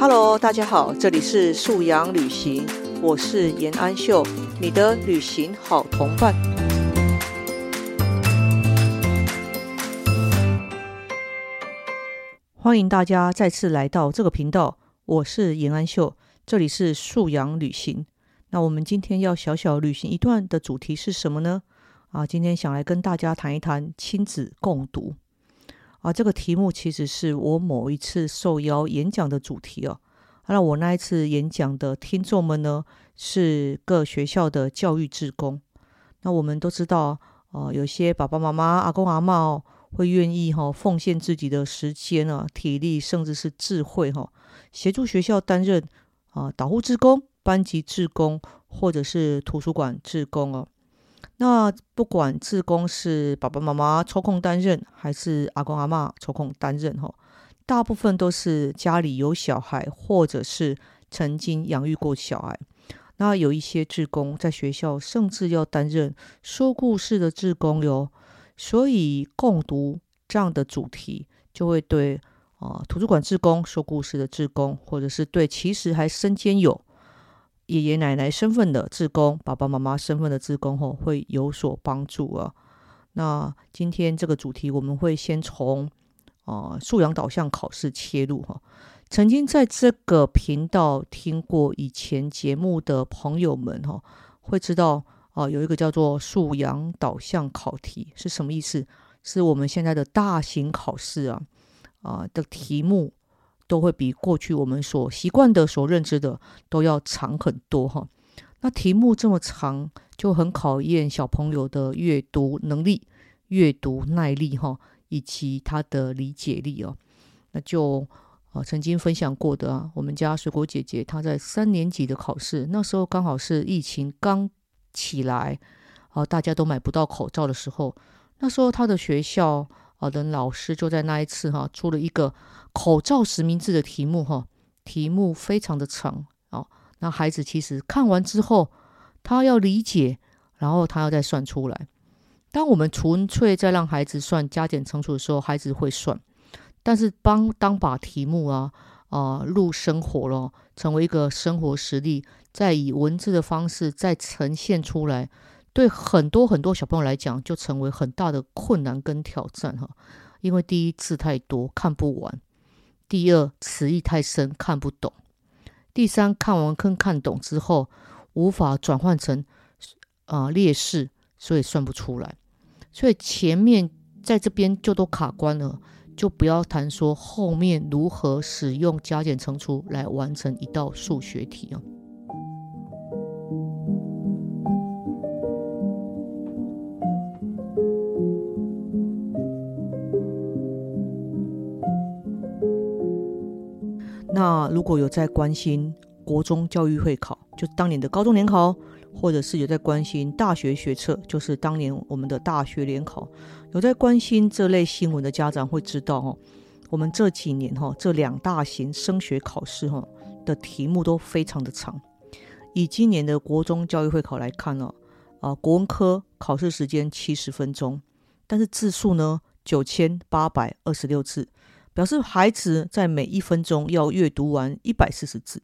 Hello，大家好，这里是素阳旅行，我是严安秀，你的旅行好同伴。欢迎大家再次来到这个频道，我是严安秀，这里是素阳旅行。那我们今天要小小旅行一段的主题是什么呢？啊，今天想来跟大家谈一谈亲子共读。啊，这个题目其实是我某一次受邀演讲的主题哦。那我那一次演讲的听众们呢，是各学校的教育职工。那我们都知道，哦，有些爸爸妈妈、阿公阿妈哦，会愿意哈奉献自己的时间啊、体力，甚至是智慧哈，协助学校担任啊导护职工、班级职工，或者是图书馆职工哦。那不管志工是爸爸妈妈抽空担任，还是阿公阿妈抽空担任，哈，大部分都是家里有小孩，或者是曾经养育过小孩。那有一些志工在学校，甚至要担任说故事的志工哟。所以共读这样的主题，就会对啊图书馆志工、说故事的志工，或者是对其实还身兼有。爷爷奶奶身份的志工，爸爸妈妈身份的志工，吼会有所帮助啊。那今天这个主题，我们会先从啊素养导向考试切入哈。曾经在这个频道听过以前节目的朋友们哈，会知道啊有一个叫做素养导向考题是什么意思？是我们现在的大型考试啊啊的题目。都会比过去我们所习惯的、所认知的都要长很多哈。那题目这么长，就很考验小朋友的阅读能力、阅读耐力哈，以及他的理解力哦。那就啊，曾经分享过的啊，我们家水果姐姐她在三年级的考试，那时候刚好是疫情刚起来啊，大家都买不到口罩的时候，那时候她的学校。好的，老师就在那一次哈出了一个口罩实名制的题目哈，题目非常的长哦。那孩子其实看完之后，他要理解，然后他要再算出来。当我们纯粹在让孩子算加减乘除的时候，孩子会算。但是帮当把题目啊啊入生活了，成为一个生活实例，再以文字的方式再呈现出来。对很多很多小朋友来讲，就成为很大的困难跟挑战哈。因为第一字太多看不完，第二词义太深看不懂，第三看完跟看懂之后无法转换成啊劣势，所以算不出来。所以前面在这边就都卡关了，就不要谈说后面如何使用加减乘除来完成一道数学题啊。那如果有在关心国中教育会考，就当年的高中联考，或者是有在关心大学学测，就是当年我们的大学联考，有在关心这类新闻的家长会知道哦，我们这几年哈这两大型升学考试哈的题目都非常的长。以今年的国中教育会考来看呢，啊国文科考试时间七十分钟，但是字数呢九千八百二十六字。表示孩子在每一分钟要阅读完一百四十字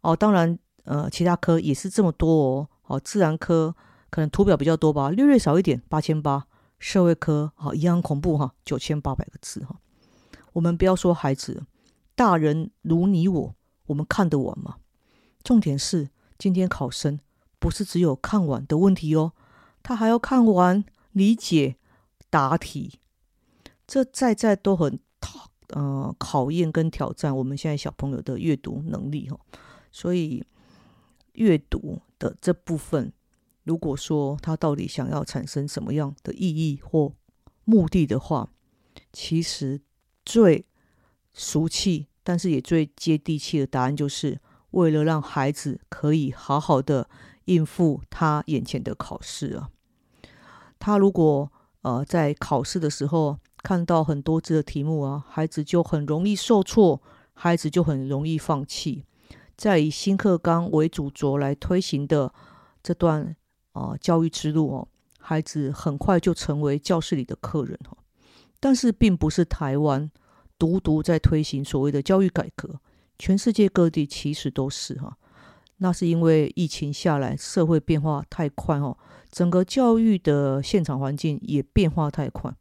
哦，当然，呃，其他科也是这么多哦。哦，自然科可能图表比较多吧，略略少一点，八千八。社会科好一样恐怖哈，九千八百个字哈。我们不要说孩子，大人如你我，我们看得完吗？重点是今天考生不是只有看完的问题哦，他还要看完、理解、答题，这在在都很。呃，考验跟挑战我们现在小朋友的阅读能力哈，所以阅读的这部分，如果说他到底想要产生什么样的意义或目的的话，其实最俗气，但是也最接地气的答案，就是为了让孩子可以好好的应付他眼前的考试啊。他如果呃在考试的时候，看到很多字的题目啊，孩子就很容易受挫，孩子就很容易放弃。在以新课纲为主轴来推行的这段啊教育之路哦，孩子很快就成为教室里的客人哈。但是并不是台湾独独在推行所谓的教育改革，全世界各地其实都是哈。那是因为疫情下来，社会变化太快哦，整个教育的现场环境也变化太快。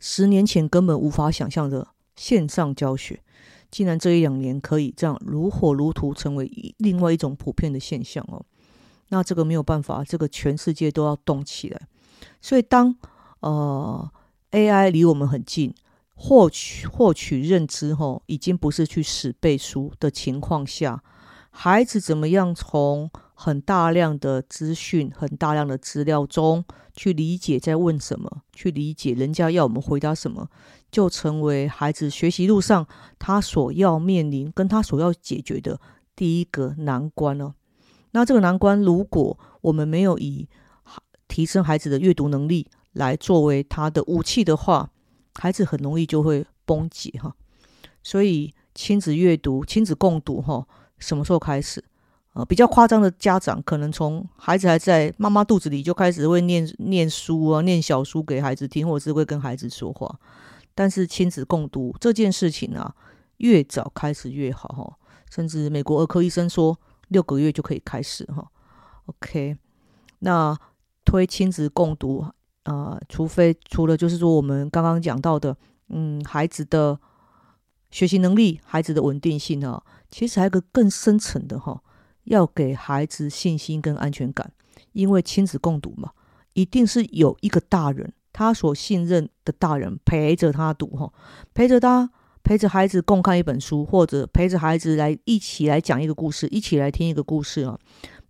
十年前根本无法想象的线上教学，竟然这一两年可以这样如火如荼，成为另外一种普遍的现象哦。那这个没有办法，这个全世界都要动起来。所以当呃 AI 离我们很近，获取获取认知后，已经不是去死背书的情况下，孩子怎么样从很大量的资讯、很大量的资料中去理解在问什么，去理解人家要我们回答什么，就成为孩子学习路上他所要面临跟他所要解决的第一个难关了。那这个难关，如果我们没有以提升孩子的阅读能力来作为他的武器的话，孩子很容易就会崩解哈。所以亲子阅读、亲子共读哈，什么时候开始？呃，比较夸张的家长可能从孩子还在妈妈肚子里就开始会念念书啊，念小书给孩子听，或者是会跟孩子说话。但是亲子共读这件事情啊，越早开始越好哈。甚至美国儿科医生说，六个月就可以开始哈。OK，那推亲子共读。啊，除非除了就是说我们刚刚讲到的，嗯，孩子的学习能力、孩子的稳定性啊，其实还有个更深层的哈，要给孩子信心跟安全感。因为亲子共读嘛，一定是有一个大人，他所信任的大人陪着他读哈，陪着他，陪着孩子共看一本书，或者陪着孩子来一起来讲一个故事，一起来听一个故事啊。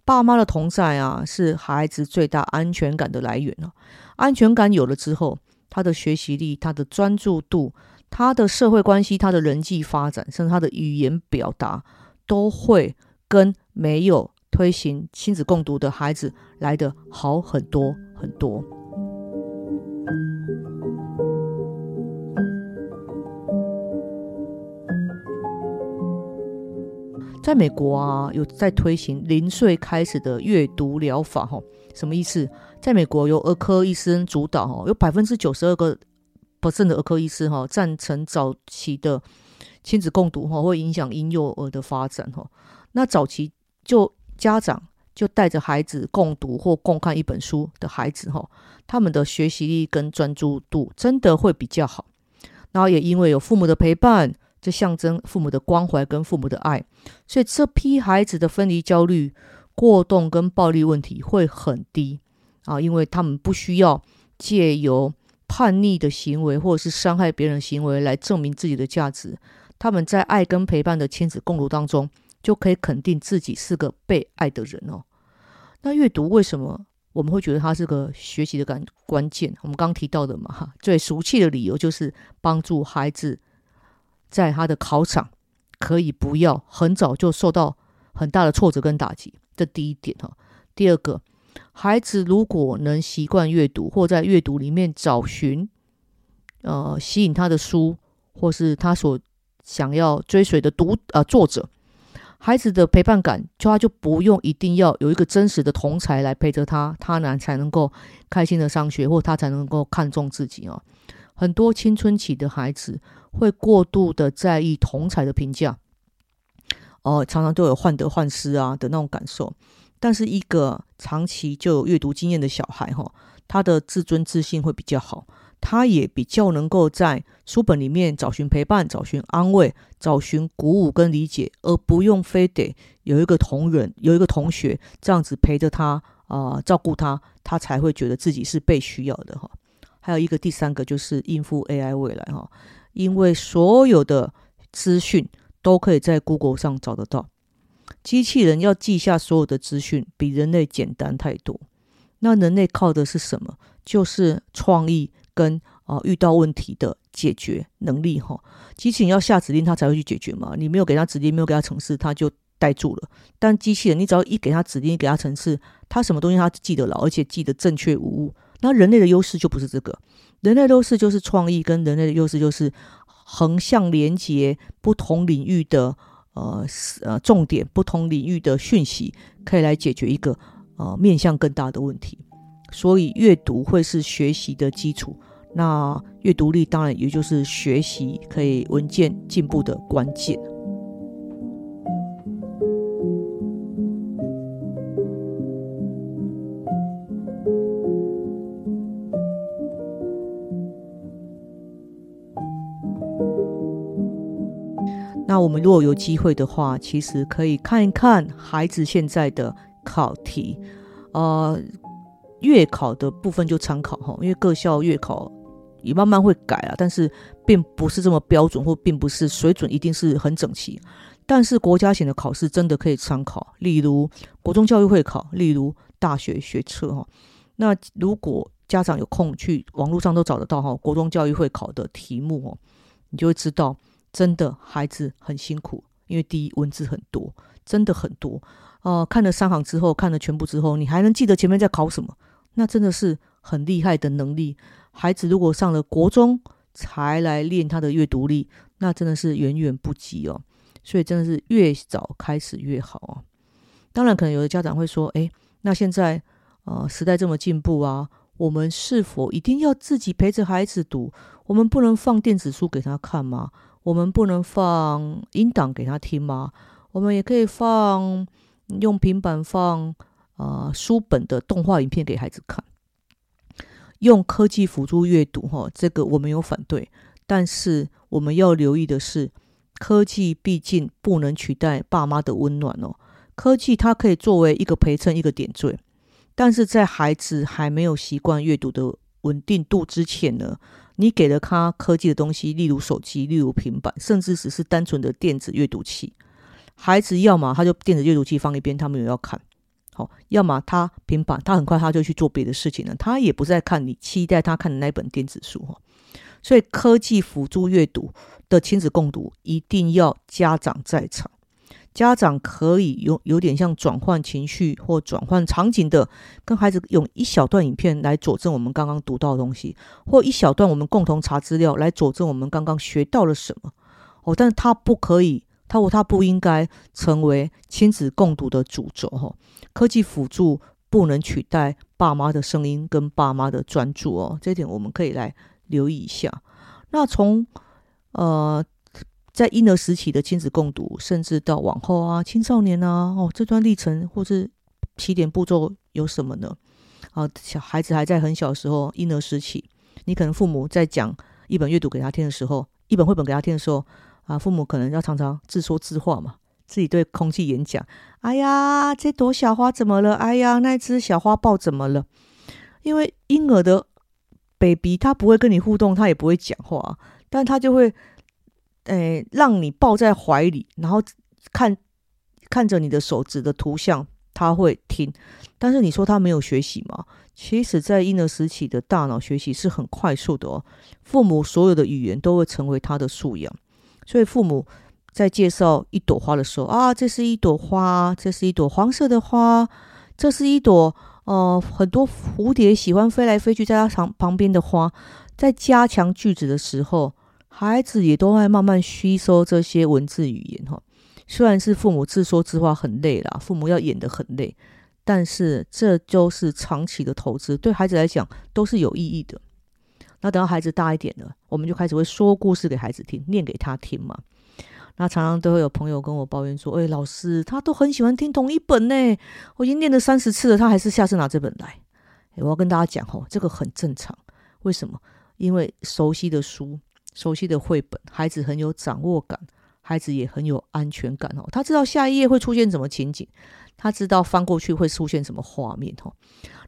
爸妈的同在啊，是孩子最大安全感的来源啊。安全感有了之后，他的学习力、他的专注度、他的社会关系、他的人际发展，甚至他的语言表达，都会跟没有推行亲子共读的孩子来的好很多很多。在美国啊，有在推行零岁开始的阅读疗法，哈，什么意思？在美国由儿科医生主导，哈，有百分之九十二个不正的儿科医师，哈，赞成早期的亲子共读，哈，会影响婴幼儿的发展，哈。那早期就家长就带着孩子共读或共看一本书的孩子，哈，他们的学习力跟专注度真的会比较好。然后也因为有父母的陪伴。这象征父母的关怀跟父母的爱，所以这批孩子的分离焦虑、过动跟暴力问题会很低啊，因为他们不需要借由叛逆的行为或者是伤害别人的行为来证明自己的价值。他们在爱跟陪伴的亲子共读当中，就可以肯定自己是个被爱的人哦。那阅读为什么我们会觉得它是个学习的关关键？我们刚提到的嘛，哈，最俗气的理由就是帮助孩子。在他的考场可以不要很早就受到很大的挫折跟打击，这第一点哈。第二个，孩子如果能习惯阅读，或在阅读里面找寻呃吸引他的书，或是他所想要追随的读呃作者，孩子的陪伴感就他就不用一定要有一个真实的同才来陪着他，他呢才能够开心的上学，或他才能够看重自己啊。很多青春期的孩子会过度的在意同才的评价，哦，常常都有患得患失啊的那种感受。但是一个长期就有阅读经验的小孩，哈，他的自尊自信会比较好，他也比较能够在书本里面找寻陪伴、找寻安慰、找寻鼓舞跟理解，而不用非得有一个同仁、有一个同学这样子陪着他啊，照顾他，他才会觉得自己是被需要的，哈。还有一个第三个就是应付 AI 未来哈，因为所有的资讯都可以在 Google 上找得到，机器人要记下所有的资讯比人类简单太多。那人类靠的是什么？就是创意跟啊遇到问题的解决能力哈。机器人要下指令，它才会去解决嘛。你没有给它指令，没有给它程式，它就呆住了。但机器人，你只要一给它指令，给它程式，它什么东西它记得牢，而且记得正确无误。那人类的优势就不是这个，人类的优势就是创意，跟人类的优势就是横向连接不同领域的呃呃重点，不同领域的讯息，可以来解决一个呃面向更大的问题。所以阅读会是学习的基础，那阅读力当然也就是学习可以文件进步的关键。那我们如果有机会的话，其实可以看一看孩子现在的考题，呃，月考的部分就参考哈，因为各校月考也慢慢会改啊，但是并不是这么标准，或并不是水准一定是很整齐。但是国家型的考试真的可以参考，例如国中教育会考，例如大学学测哈。那如果家长有空去网络上都找得到哈，国中教育会考的题目哦，你就会知道。真的孩子很辛苦，因为第一文字很多，真的很多。呃，看了三行之后，看了全部之后，你还能记得前面在考什么？那真的是很厉害的能力。孩子如果上了国中才来练他的阅读力，那真的是远远不及哦。所以真的是越早开始越好啊。当然，可能有的家长会说：“诶，那现在呃时代这么进步啊，我们是否一定要自己陪着孩子读？我们不能放电子书给他看吗？”我们不能放音档给他听吗？我们也可以放用平板放啊书本的动画影片给孩子看，用科技辅助阅读哈，这个我没有反对，但是我们要留意的是，科技毕竟不能取代爸妈的温暖哦。科技它可以作为一个陪衬，一个点缀，但是在孩子还没有习惯阅读的稳定度之前呢？你给了他科技的东西，例如手机，例如平板，甚至只是单纯的电子阅读器。孩子要么他就电子阅读器放一边，他没有要看，好；要么他平板，他很快他就去做别的事情了，他也不再看你期待他看的那本电子书哈。所以，科技辅助阅读的亲子共读，一定要家长在场。家长可以有有点像转换情绪或转换场景的，跟孩子用一小段影片来佐证我们刚刚读到的东西，或一小段我们共同查资料来佐证我们刚刚学到了什么。哦，但是他不可以，他或他不应该成为亲子共读的主轴。哈，科技辅助不能取代爸妈的声音跟爸妈的专注哦，这点我们可以来留意一下。那从呃。在婴儿时期的亲子共读，甚至到往后啊，青少年啊，哦，这段历程或是起点步骤有什么呢？啊，小孩子还在很小时候，婴儿时期，你可能父母在讲一本阅读给他听的时候，一本绘本给他听的时候，啊，父母可能要常常自说自话嘛，自己对空气演讲。哎呀，这朵小花怎么了？哎呀，那只小花豹怎么了？因为婴儿的 baby 他不会跟你互动，他也不会讲话，但他就会。诶，让你抱在怀里，然后看看着你的手指的图像，他会听。但是你说他没有学习吗？其实，在婴儿时期的大脑学习是很快速的哦。父母所有的语言都会成为他的素养。所以，父母在介绍一朵花的时候啊，这是一朵花，这是一朵黄色的花，这是一朵呃，很多蝴蝶喜欢飞来飞去在它旁旁边的花。在加强句子的时候。孩子也都会慢慢吸收这些文字语言哈，虽然是父母自说自话很累啦，父母要演得很累，但是这就是长期的投资，对孩子来讲都是有意义的。那等到孩子大一点了，我们就开始会说故事给孩子听，念给他听嘛。那常常都会有朋友跟我抱怨说：“哎，老师，他都很喜欢听同一本呢，我已经念了三十次了，他还是下次拿这本来。”我要跟大家讲哦，这个很正常。为什么？因为熟悉的书。熟悉的绘本，孩子很有掌握感，孩子也很有安全感哦。他知道下一页会出现什么情景，他知道翻过去会出现什么画面哦。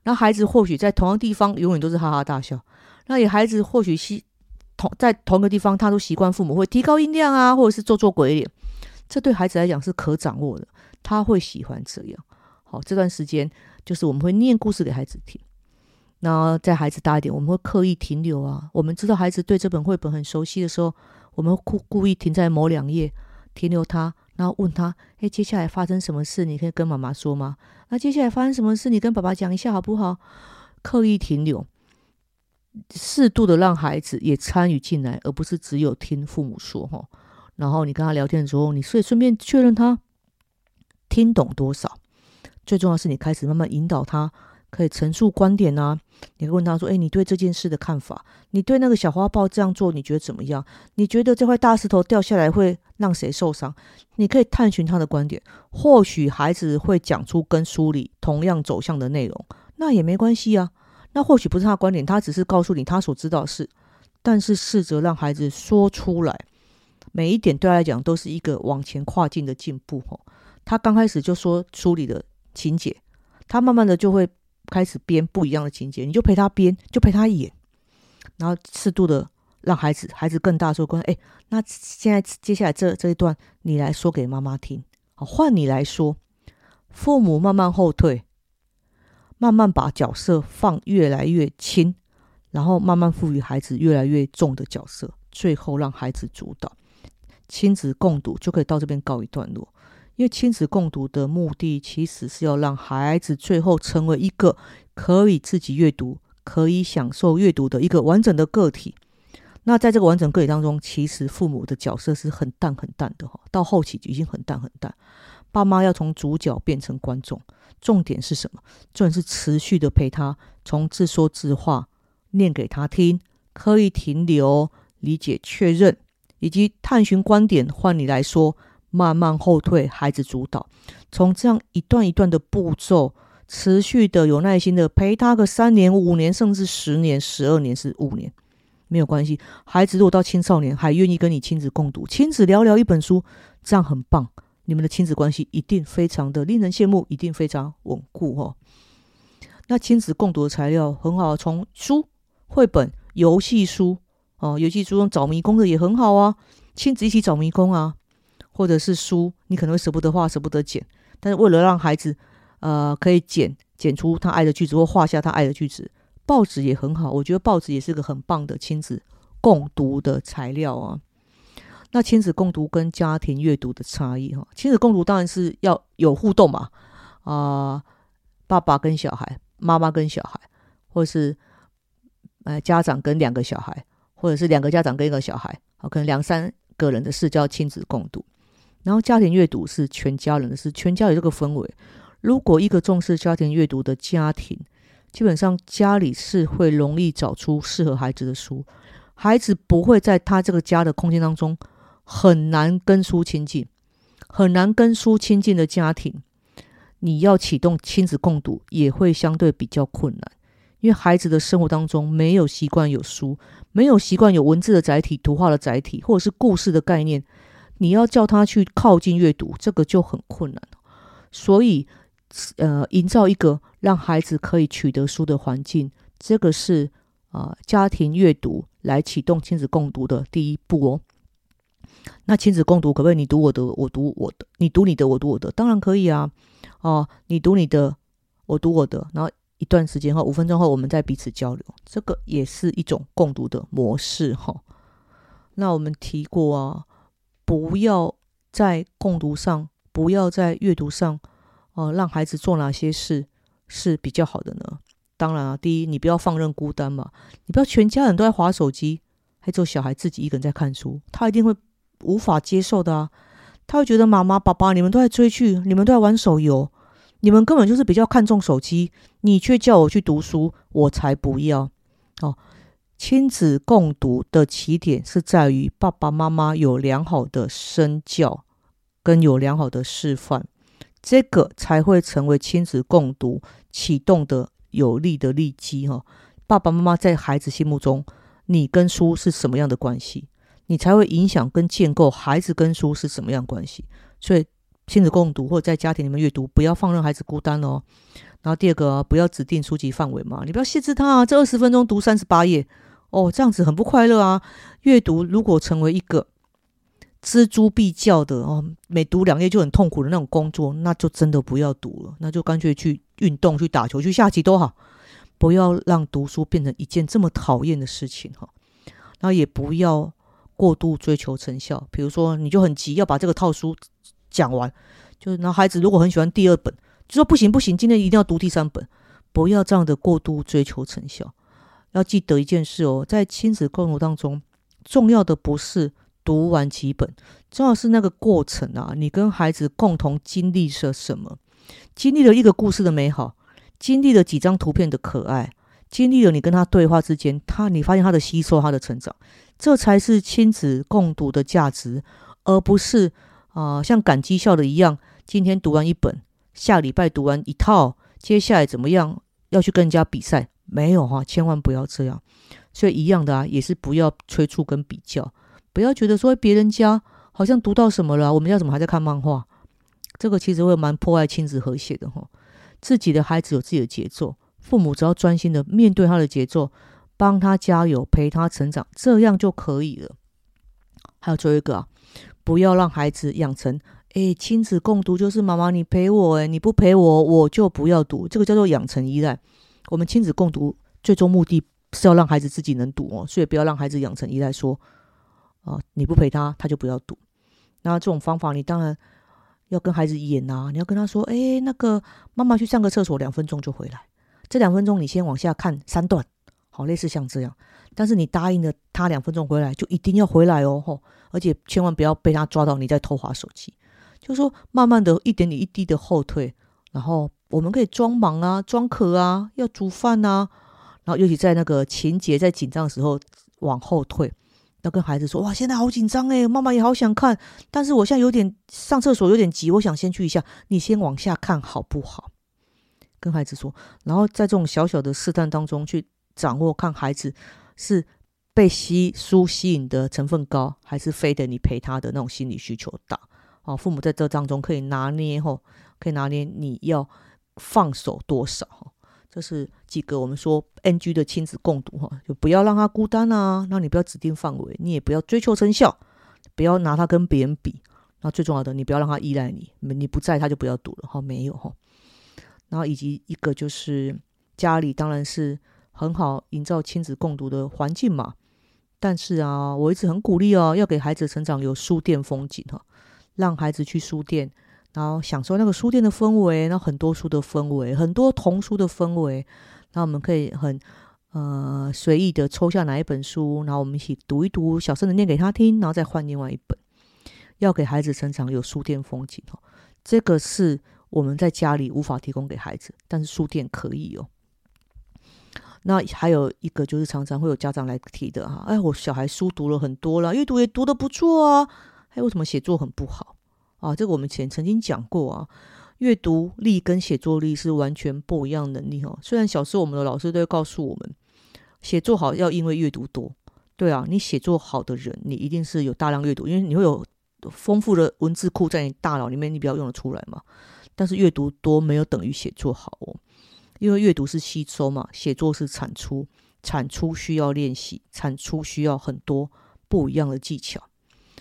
那孩子或许在同样地方永远都是哈哈大笑，那也孩子或许习同在同个地方，他都习惯父母会提高音量啊，或者是做做鬼脸。这对孩子来讲是可掌握的，他会喜欢这样。好，这段时间就是我们会念故事给孩子听。那在孩子大一点，我们会刻意停留啊。我们知道孩子对这本绘本很熟悉的时候，我们故故意停在某两页，停留他，然后问他：“哎，接下来发生什么事？你可以跟妈妈说吗？那接下来发生什么事？你跟爸爸讲一下好不好？”刻意停留，适度的让孩子也参与进来，而不是只有听父母说哈。然后你跟他聊天的时候，你所以顺便确认他听懂多少。最重要是你开始慢慢引导他。可以陈述观点啊，你可以问他说：“哎，你对这件事的看法？你对那个小花豹这样做，你觉得怎么样？你觉得这块大石头掉下来会让谁受伤？你可以探寻他的观点。或许孩子会讲出跟书里同样走向的内容，那也没关系啊。那或许不是他的观点，他只是告诉你他所知道的事。但是试着让孩子说出来，每一点对他来讲都是一个往前跨进的进步。哦，他刚开始就说书里的情节，他慢慢的就会开始编不一样的情节，你就陪他编，就陪他演，然后适度的让孩子孩子更大说跟，哎，那现在接下来这这一段你来说给妈妈听，好，换你来说，父母慢慢后退，慢慢把角色放越来越轻。然后慢慢赋予孩子越来越重的角色，最后让孩子主导亲子共读就可以到这边告一段落。因为亲子共读的目的其实是要让孩子最后成为一个可以自己阅读、可以享受阅读的一个完整的个体。那在这个完整个体当中，其实父母的角色是很淡很淡的哈，到后期就已经很淡很淡。爸妈要从主角变成观众，重点是什么？重点是持续的陪他从自说自话。念给他听，刻意停留、理解、确认，以及探寻观点。换你来说，慢慢后退，孩子主导。从这样一段一段的步骤，持续的有耐心的陪他个三年、五年，甚至十年、十二年是五年，没有关系。孩子如果到青少年还愿意跟你亲子共读、亲子聊聊一本书，这样很棒。你们的亲子关系一定非常的令人羡慕，一定非常稳固哦。那亲子共读的材料很好，从书。绘本、游戏书哦，游戏书中找迷宫的也很好啊，亲子一起找迷宫啊，或者是书，你可能会舍不得画、舍不得剪，但是为了让孩子呃可以剪剪出他爱的句子或画下他爱的句子，报纸也很好，我觉得报纸也是个很棒的亲子共读的材料啊。那亲子共读跟家庭阅读的差异哈，亲子共读当然是要有互动嘛，啊，爸爸跟小孩，妈妈跟小孩，或者是。呃，家长跟两个小孩，或者是两个家长跟一个小孩，好，可能两三个人的事叫亲子共读。然后家庭阅读是全家人的事，全家有这个氛围。如果一个重视家庭阅读的家庭，基本上家里是会容易找出适合孩子的书，孩子不会在他这个家的空间当中很难跟书亲近，很难跟书亲近的家庭，你要启动亲子共读也会相对比较困难。因为孩子的生活当中没有习惯有书，没有习惯有文字的载体、图画的载体，或者是故事的概念，你要叫他去靠近阅读，这个就很困难。所以，呃，营造一个让孩子可以取得书的环境，这个是啊，家庭阅读来启动亲子共读的第一步哦。那亲子共读可不可以你读我的，我读我的，你读你的，我读我的？当然可以啊。哦，你读你的，我读我的，然后。一段时间后，五分钟后，我们再彼此交流，这个也是一种共读的模式哈。那我们提过啊，不要在共读上，不要在阅读上，哦，让孩子做哪些事是比较好的呢？当然啊，第一，你不要放任孤单嘛，你不要全家人都在划手机，还只有小孩自己一个人在看书，他一定会无法接受的啊，他会觉得妈妈、爸爸你们都在追剧，你们都在玩手游。你们根本就是比较看重手机，你却叫我去读书，我才不要哦。亲子共读的起点是在于爸爸妈妈有良好的身教跟有良好的示范，这个才会成为亲子共读启动的有力的利基哈。爸爸妈妈在孩子心目中，你跟书是什么样的关系，你才会影响跟建构孩子跟书是什么样关系，所以。亲子共读或者在家庭里面阅读，不要放任孩子孤单哦。然后第二个，不要指定书籍范围嘛，你不要限制他啊。这二十分钟读三十八页哦，这样子很不快乐啊。阅读如果成为一个锱铢必较的哦，每读两页就很痛苦的那种工作，那就真的不要读了，那就干脆去运动、去打球、去下棋都好，不要让读书变成一件这么讨厌的事情哈。然后也不要过度追求成效，比如说你就很急要把这个套书。讲完，就是那孩子如果很喜欢第二本，就说不行不行，今天一定要读第三本，不要这样的过度追求成效。要记得一件事哦，在亲子共读当中，重要的不是读完几本，重要是那个过程啊，你跟孩子共同经历了什么，经历了一个故事的美好，经历了几张图片的可爱，经历了你跟他对话之间，他你发现他的吸收，他的成长，这才是亲子共读的价值，而不是。啊，像赶绩效的一样，今天读完一本，下礼拜读完一套，接下来怎么样？要去跟人家比赛？没有哈，千万不要这样。所以一样的啊，也是不要催促跟比较，不要觉得说别人家好像读到什么了，我们家怎么还在看漫画？这个其实会蛮破坏亲子和谐的哈。自己的孩子有自己的节奏，父母只要专心的面对他的节奏，帮他加油，陪他成长，这样就可以了。还有最后一个啊，不要让孩子养成，哎，亲子共读就是妈妈你陪我，哎，你不陪我我就不要读，这个叫做养成依赖。我们亲子共读最终目的是要让孩子自己能读哦，所以不要让孩子养成依赖，说，啊，你不陪他他就不要读。那这种方法你当然。要跟孩子演啊！你要跟他说：“哎，那个妈妈去上个厕所，两分钟就回来。这两分钟你先往下看三段，好，类似像这样。但是你答应了他两分钟回来，就一定要回来哦，吼！而且千万不要被他抓到你在偷滑手机。就说慢慢的一点点一滴的后退，然后我们可以装忙啊，装渴啊，要煮饭啊，然后尤其在那个情节在紧张的时候往后退。”要跟孩子说哇，现在好紧张诶，妈妈也好想看，但是我现在有点上厕所有点急，我想先去一下，你先往下看好不好？跟孩子说，然后在这种小小的试探当中去掌握，看孩子是被吸书吸引的成分高，还是非得你陪他的那种心理需求大？哦，父母在这当中可以拿捏吼，可以拿捏你要放手多少。这是几个我们说 NG 的亲子共读哈，就不要让他孤单啊。那你不要指定范围，你也不要追求成效，不要拿他跟别人比。那最重要的，你不要让他依赖你，你不在他就不要读了哈。没有哈。然后以及一个就是家里当然是很好营造亲子共读的环境嘛。但是啊，我一直很鼓励哦，要给孩子成长有书店风景哈，让孩子去书店。然后享受那个书店的氛围，然后很多书的氛围，很多童书的氛围。那我们可以很呃随意的抽下哪一本书，然后我们一起读一读，小声的念给他听，然后再换另外一本。要给孩子成长有书店风景哦，这个是我们在家里无法提供给孩子，但是书店可以哦。那还有一个就是常常会有家长来提的哈，哎，我小孩书读了很多了，阅读也读的不错啊，还为什么写作很不好？啊，这个我们前曾经讲过啊，阅读力跟写作力是完全不一样能力哦。虽然小时候我们的老师都会告诉我们，写作好要因为阅读多，对啊，你写作好的人，你一定是有大量阅读，因为你会有丰富的文字库在你大脑里面，你比较用得出来嘛。但是阅读多没有等于写作好哦，因为阅读是吸收嘛，写作是产出，产出需要练习，产出需要很多不一样的技巧，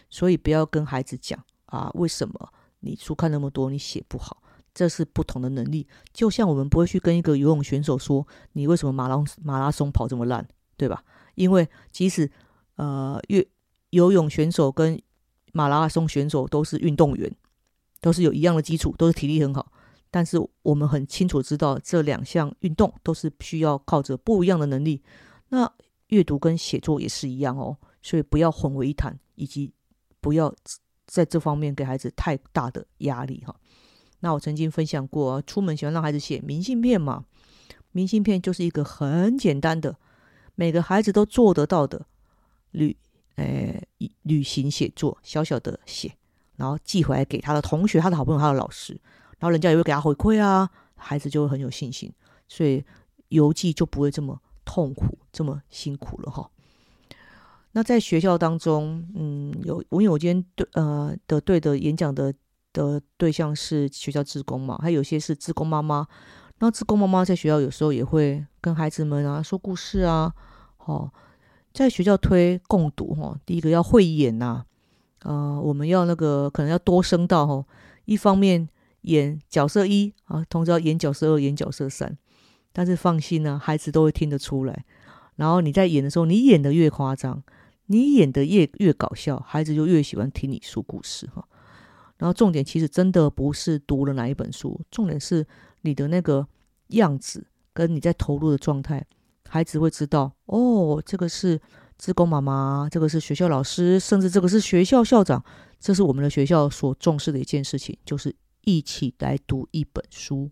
所以不要跟孩子讲。啊，为什么你书看那么多，你写不好？这是不同的能力。就像我们不会去跟一个游泳选手说，你为什么马拉马拉松跑这么烂，对吧？因为即使呃，越游泳选手跟马拉松选手都是运动员，都是有一样的基础，都是体力很好。但是我们很清楚知道，这两项运动都是需要靠着不一样的能力。那阅读跟写作也是一样哦，所以不要混为一谈，以及不要。在这方面给孩子太大的压力哈。那我曾经分享过，出门喜欢让孩子写明信片嘛。明信片就是一个很简单的，每个孩子都做得到的旅诶旅行写作，小小的写，然后寄回来给他的同学、他的好朋友、他的老师，然后人家也会给他回馈啊，孩子就会很有信心，所以邮寄就不会这么痛苦、这么辛苦了哈。那在学校当中，嗯，有我因为我今天对呃的对的演讲的的对象是学校职工嘛，还有些是职工妈妈。那职工妈妈在学校有时候也会跟孩子们啊说故事啊，哦，在学校推共读哈。第一个要会演呐，呃，我们要那个可能要多声道哈，一方面演角色一啊，同时要演角色二、演角色三。但是放心呢，孩子都会听得出来。然后你在演的时候，你演的越夸张。你演的越越搞笑，孩子就越喜欢听你说故事哈。然后重点其实真的不是读了哪一本书，重点是你的那个样子跟你在投入的状态，孩子会知道哦，这个是职工妈妈，这个是学校老师，甚至这个是学校校长，这是我们的学校所重视的一件事情，就是一起来读一本书。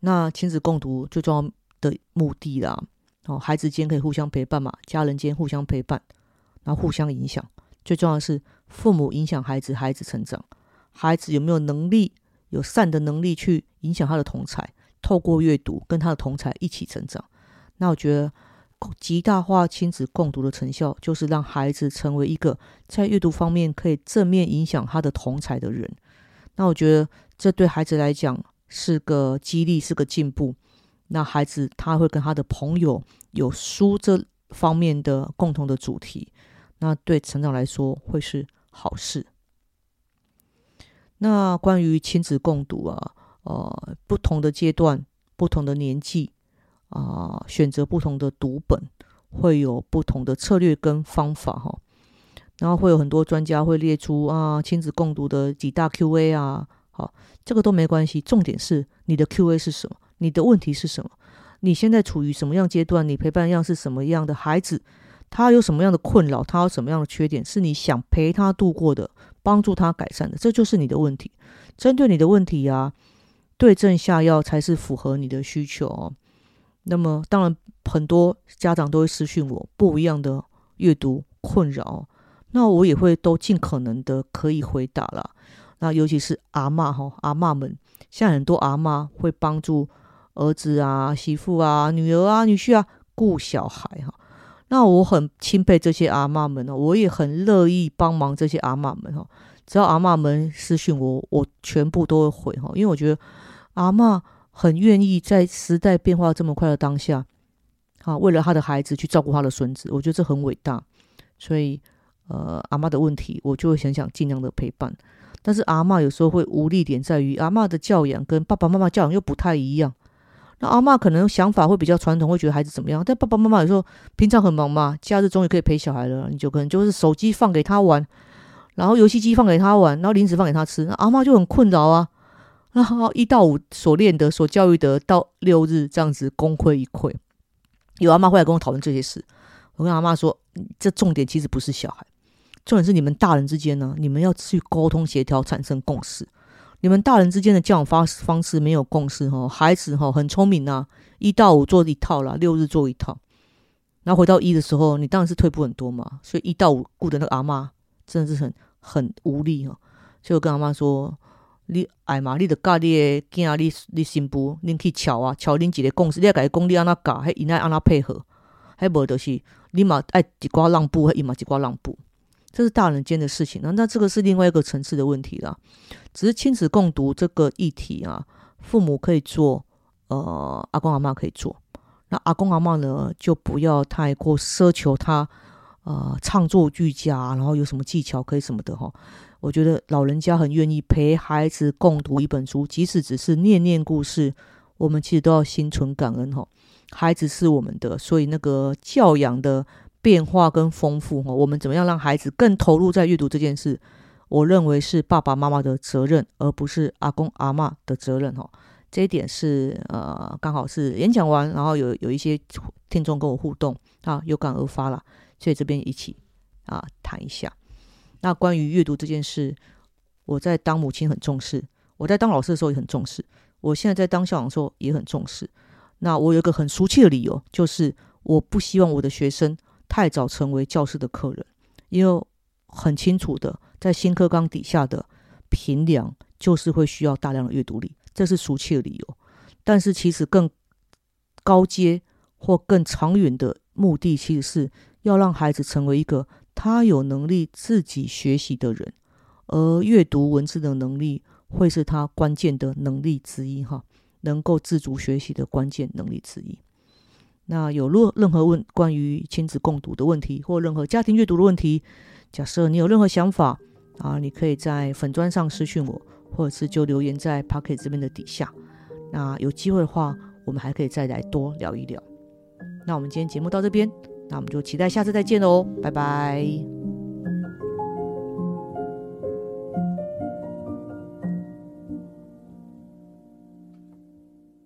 那亲子共读最重要的目的啦。哦，孩子间可以互相陪伴嘛，家人间互相陪伴，然后互相影响。最重要的是父母影响孩子，孩子成长。孩子有没有能力，有善的能力去影响他的同才？透过阅读跟他的同才一起成长。那我觉得，极大化亲子共读的成效，就是让孩子成为一个在阅读方面可以正面影响他的同才的人。那我觉得这对孩子来讲是个激励，是个进步。那孩子他会跟他的朋友有书这方面的共同的主题，那对成长来说会是好事。那关于亲子共读啊，呃，不同的阶段、不同的年纪啊，选择不同的读本，会有不同的策略跟方法哈。然后会有很多专家会列出啊，亲子共读的几大 Q&A 啊，好，这个都没关系，重点是你的 Q&A 是什么，你的问题是什么，你现在处于什么样阶段，你陪伴样是什么样的孩子，他有什么样的困扰，他有什么样的缺点，是你想陪他度过的。帮助他改善的，这就是你的问题。针对你的问题啊，对症下药才是符合你的需求哦。那么，当然很多家长都会私讯我不一样的阅读困扰，那我也会都尽可能的可以回答了。那尤其是阿妈哈，阿妈们，像很多阿妈会帮助儿子啊、媳妇啊、女儿啊、女婿啊顾小孩哈。那我很钦佩这些阿妈们呢，我也很乐意帮忙这些阿妈们哈。只要阿妈们私讯我，我全部都会回哈，因为我觉得阿妈很愿意在时代变化这么快的当下，啊，为了他的孩子去照顾他的孙子，我觉得这很伟大。所以，呃，阿妈的问题，我就会想想尽量的陪伴。但是阿妈有时候会无力点在于，阿妈的教养跟爸爸妈妈教养又不太一样。那阿妈可能想法会比较传统，会觉得孩子怎么样？但爸爸妈妈有时候平常很忙嘛，假日终于可以陪小孩了，你就可能就是手机放给他玩，然后游戏机放给他玩，然后零食放给他吃，那阿妈就很困扰啊。然后一到五所练的、所教育的，到六日这样子功亏一篑。有阿妈会来跟我讨论这些事，我跟阿妈说，这重点其实不是小孩，重点是你们大人之间呢，你们要去沟通协调，产生共识。你们大人之间的教养方式方式没有共识哈，孩子哈很聪明呐，一到五做一套啦，六日做一套，然后回到一的时候，你当然是退步很多嘛。所以一到五顾的那个阿妈真的是很很无力哈。所以我跟阿妈说：“你哎妈，你得教你的囝，你你新妇，恁去巧啊，巧恁一个共识，你要甲伊讲你安怎教，还因爱安怎配合，还无就是你嘛爱一寡让步，还伊嘛一寡让步。”这是大人间的事情那那这个是另外一个层次的问题了。只是亲子共读这个议题啊，父母可以做，呃，阿公阿妈可以做。那阿公阿妈呢，就不要太过奢求他，呃，唱作俱佳，然后有什么技巧可以什么的哈。我觉得老人家很愿意陪孩子共读一本书，即使只是念念故事，我们其实都要心存感恩哈。孩子是我们的，所以那个教养的。变化跟丰富哈，我们怎么样让孩子更投入在阅读这件事？我认为是爸爸妈妈的责任，而不是阿公阿妈的责任哈。这一点是呃，刚好是演讲完，然后有有一些听众跟我互动啊，有感而发了，所以这边一起啊谈一下。那关于阅读这件事，我在当母亲很重视，我在当老师的时候也很重视，我现在在当校长的时候也很重视。那我有一个很俗气的理由，就是我不希望我的学生。太早成为教师的客人，因为很清楚的，在新课纲底下的评量就是会需要大量的阅读力，这是俗气的理由。但是其实更高阶或更长远的目的，其实是要让孩子成为一个他有能力自己学习的人，而阅读文字的能力会是他关键的能力之一，哈，能够自主学习的关键能力之一。那有任任何问关于亲子共读的问题，或任何家庭阅读的问题，假设你有任何想法啊，你可以在粉砖上私讯我，或者是就留言在 Pocket 这边的底下。那有机会的话，我们还可以再来多聊一聊。那我们今天节目到这边，那我们就期待下次再见喽，拜拜。